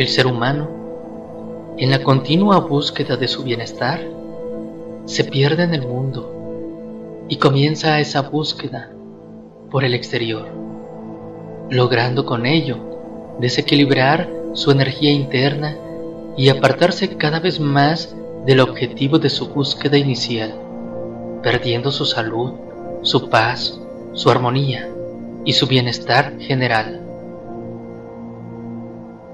El ser humano, en la continua búsqueda de su bienestar, se pierde en el mundo y comienza esa búsqueda por el exterior, logrando con ello desequilibrar su energía interna y apartarse cada vez más del objetivo de su búsqueda inicial, perdiendo su salud, su paz, su armonía y su bienestar general.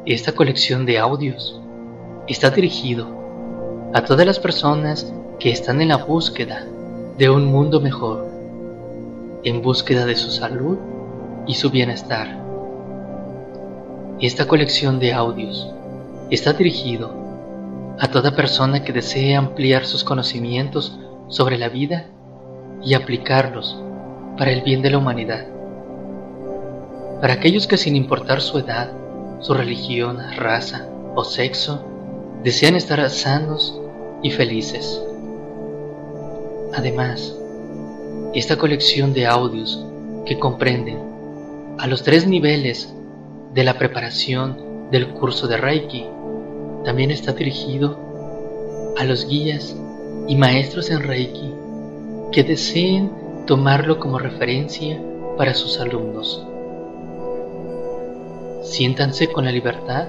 Esta colección de audios está dirigido a todas las personas que están en la búsqueda de un mundo mejor, en búsqueda de su salud y su bienestar. Esta colección de audios está dirigido a toda persona que desee ampliar sus conocimientos sobre la vida y aplicarlos para el bien de la humanidad. Para aquellos que sin importar su edad, su religión, raza o sexo, desean estar sanos y felices. Además, esta colección de audios que comprenden a los tres niveles de la preparación del curso de Reiki también está dirigido a los guías y maestros en Reiki que deseen tomarlo como referencia para sus alumnos. Siéntanse con la libertad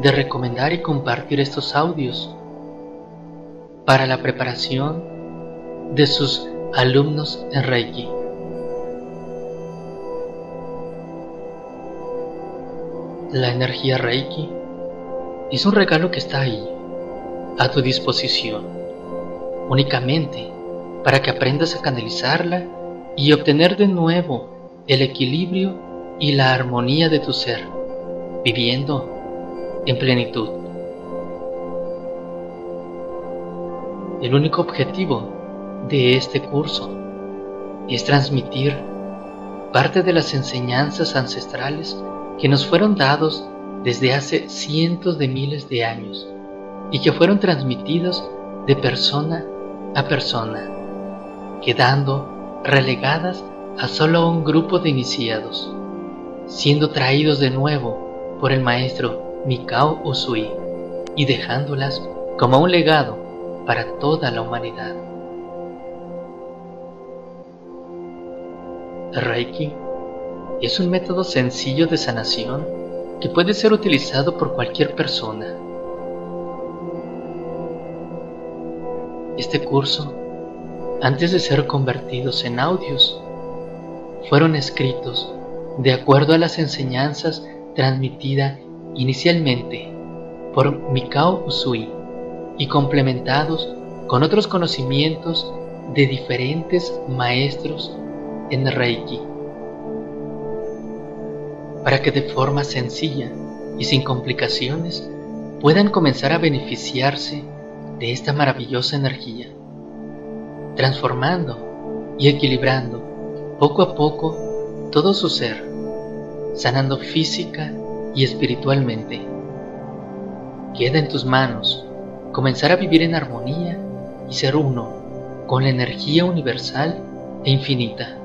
de recomendar y compartir estos audios para la preparación de sus alumnos en Reiki. La energía Reiki es un regalo que está ahí, a tu disposición, únicamente para que aprendas a canalizarla y obtener de nuevo el equilibrio y la armonía de tu ser, viviendo en plenitud. El único objetivo de este curso es transmitir parte de las enseñanzas ancestrales que nos fueron dados desde hace cientos de miles de años y que fueron transmitidos de persona a persona, quedando relegadas a solo un grupo de iniciados siendo traídos de nuevo por el maestro Mikao Usui y dejándolas como un legado para toda la humanidad. Reiki es un método sencillo de sanación que puede ser utilizado por cualquier persona. Este curso, antes de ser convertidos en audios, fueron escritos de acuerdo a las enseñanzas transmitidas inicialmente por Mikao Usui y complementados con otros conocimientos de diferentes maestros en Reiki, para que de forma sencilla y sin complicaciones puedan comenzar a beneficiarse de esta maravillosa energía, transformando y equilibrando poco a poco todo su ser, sanando física y espiritualmente. Queda en tus manos comenzar a vivir en armonía y ser uno con la energía universal e infinita.